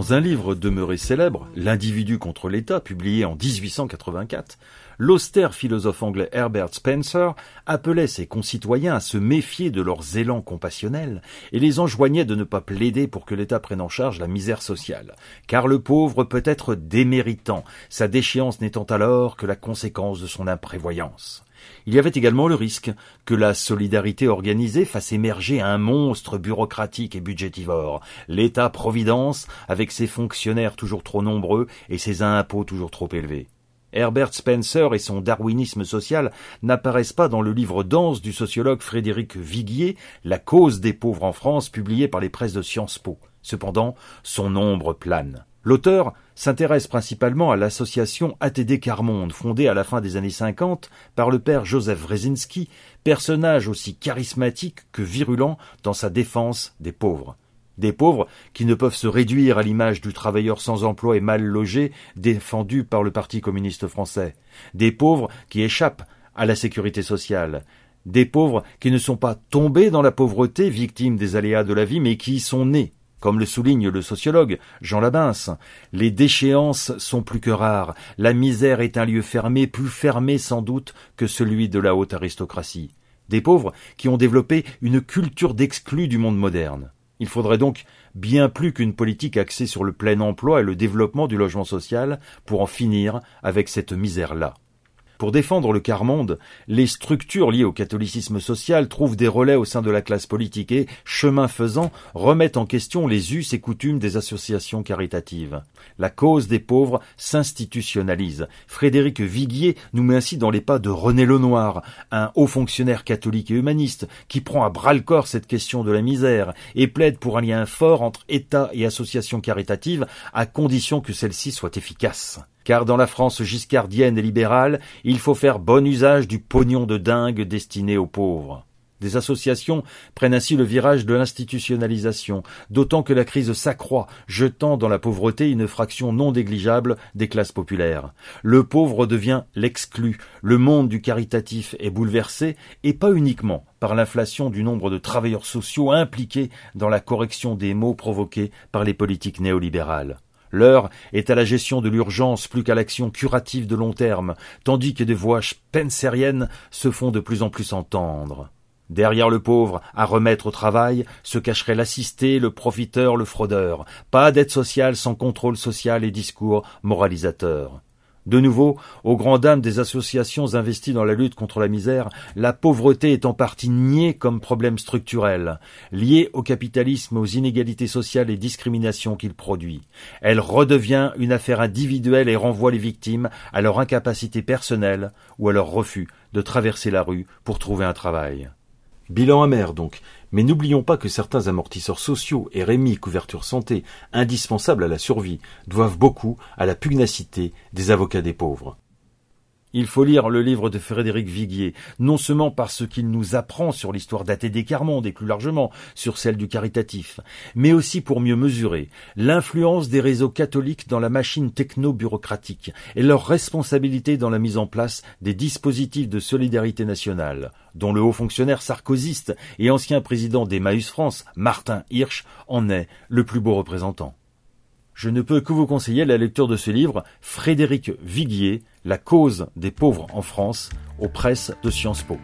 Dans un livre demeuré célèbre, L'individu contre l'État, publié en 1884, l'austère philosophe anglais Herbert Spencer appelait ses concitoyens à se méfier de leurs élans compassionnels et les enjoignait de ne pas plaider pour que l'État prenne en charge la misère sociale, car le pauvre peut être déméritant, sa déchéance n'étant alors que la conséquence de son imprévoyance. Il y avait également le risque que la solidarité organisée fasse émerger un monstre bureaucratique et budgétivore, l'État-providence, avec ses fonctionnaires toujours trop nombreux et ses impôts toujours trop élevés. Herbert Spencer et son darwinisme social n'apparaissent pas dans le livre dense du sociologue Frédéric Viguier, La cause des pauvres en France, publié par les presses de Sciences Po. Cependant, son ombre plane. L'auteur s'intéresse principalement à l'association ATD Carmonde, fondée à la fin des années 50 par le père Joseph Wrezinski, personnage aussi charismatique que virulent dans sa défense des pauvres. Des pauvres qui ne peuvent se réduire à l'image du travailleur sans emploi et mal logé défendu par le Parti communiste français. Des pauvres qui échappent à la sécurité sociale. Des pauvres qui ne sont pas tombés dans la pauvreté, victimes des aléas de la vie, mais qui y sont nés. Comme le souligne le sociologue Jean Labince, les déchéances sont plus que rares. La misère est un lieu fermé, plus fermé sans doute que celui de la haute aristocratie. Des pauvres qui ont développé une culture d'exclus du monde moderne. Il faudrait donc bien plus qu'une politique axée sur le plein emploi et le développement du logement social pour en finir avec cette misère-là. Pour défendre le quart-monde, les structures liées au catholicisme social trouvent des relais au sein de la classe politique et, chemin faisant, remettent en question les us et coutumes des associations caritatives. La cause des pauvres s'institutionnalise. Frédéric Viguier nous met ainsi dans les pas de René Lenoir, un haut fonctionnaire catholique et humaniste qui prend à bras le corps cette question de la misère et plaide pour un lien fort entre État et associations caritatives à condition que celle-ci soit efficace car dans la France giscardienne et libérale, il faut faire bon usage du pognon de dingue destiné aux pauvres. Des associations prennent ainsi le virage de l'institutionnalisation, d'autant que la crise s'accroît, jetant dans la pauvreté une fraction non négligeable des classes populaires. Le pauvre devient l'exclu, le monde du caritatif est bouleversé, et pas uniquement par l'inflation du nombre de travailleurs sociaux impliqués dans la correction des maux provoqués par les politiques néolibérales. L'heure est à la gestion de l'urgence plus qu'à l'action curative de long terme, tandis que des voix spenceriennes se font de plus en plus entendre. Derrière le pauvre, à remettre au travail, se cacherait l'assisté, le profiteur, le fraudeur. Pas d'aide sociale sans contrôle social et discours moralisateur. De nouveau, aux grandes dames des associations investies dans la lutte contre la misère, la pauvreté est en partie niée comme problème structurel, lié au capitalisme, aux inégalités sociales et discriminations qu'il produit. Elle redevient une affaire individuelle et renvoie les victimes à leur incapacité personnelle ou à leur refus de traverser la rue pour trouver un travail. Bilan amer donc, mais n'oublions pas que certains amortisseurs sociaux et RMI couverture santé, indispensables à la survie, doivent beaucoup à la pugnacité des avocats des pauvres. Il faut lire le livre de Frédéric Viguier, non seulement parce qu'il nous apprend sur l'histoire d'ATD Carmonde et plus largement sur celle du caritatif, mais aussi pour mieux mesurer l'influence des réseaux catholiques dans la machine techno-bureaucratique et leur responsabilité dans la mise en place des dispositifs de solidarité nationale, dont le haut fonctionnaire sarkozyste et ancien président d'Emmaüs France, Martin Hirsch, en est le plus beau représentant. Je ne peux que vous conseiller la lecture de ce livre, Frédéric Viguier, La cause des pauvres en France, aux presses de Sciences Po.